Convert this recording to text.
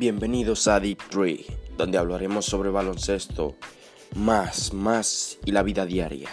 Bienvenidos a Deep Tree, donde hablaremos sobre baloncesto, más, más y la vida diaria.